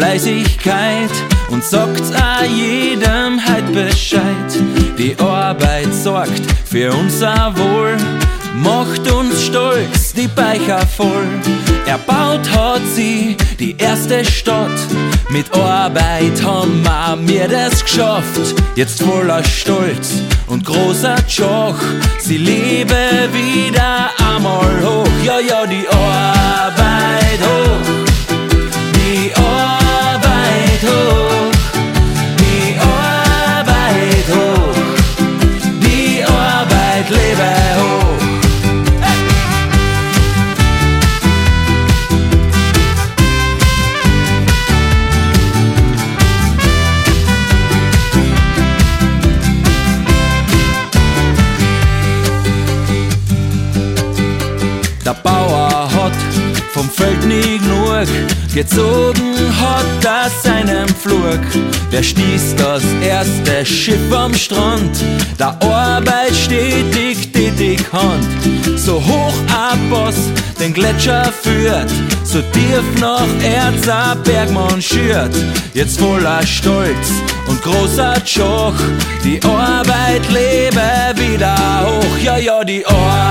Fleißigkeit und sagt a jedem halt Bescheid. Die Arbeit sorgt für unser Wohl, macht uns stolz, die Beicher voll. Erbaut hat sie die erste Stadt, mit Arbeit haben wir das geschafft. Jetzt voller Stolz und großer Joch, sie lebe wieder einmal hoch. Ja, ja, die Arbeit Der Bauer hat vom Feld nie genug gezogen hat das seinem Flug. Wer stieß das erste Schiff am Strand? Der Arbeit stetig, tätig Hand. So hoch ab Boss den Gletscher führt, so tief noch Erz a Bergmann schürt. Jetzt voller Stolz und großer Joch, die Arbeit lebe wieder hoch. Ja, ja, die Arbeit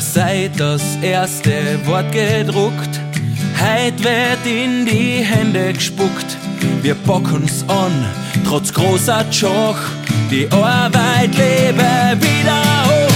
Ja, seit das erste Wort gedruckt, heut wird in die Hände gespuckt. Wir bocken's an, trotz großer Joch, die Arbeit lebe wieder hoch.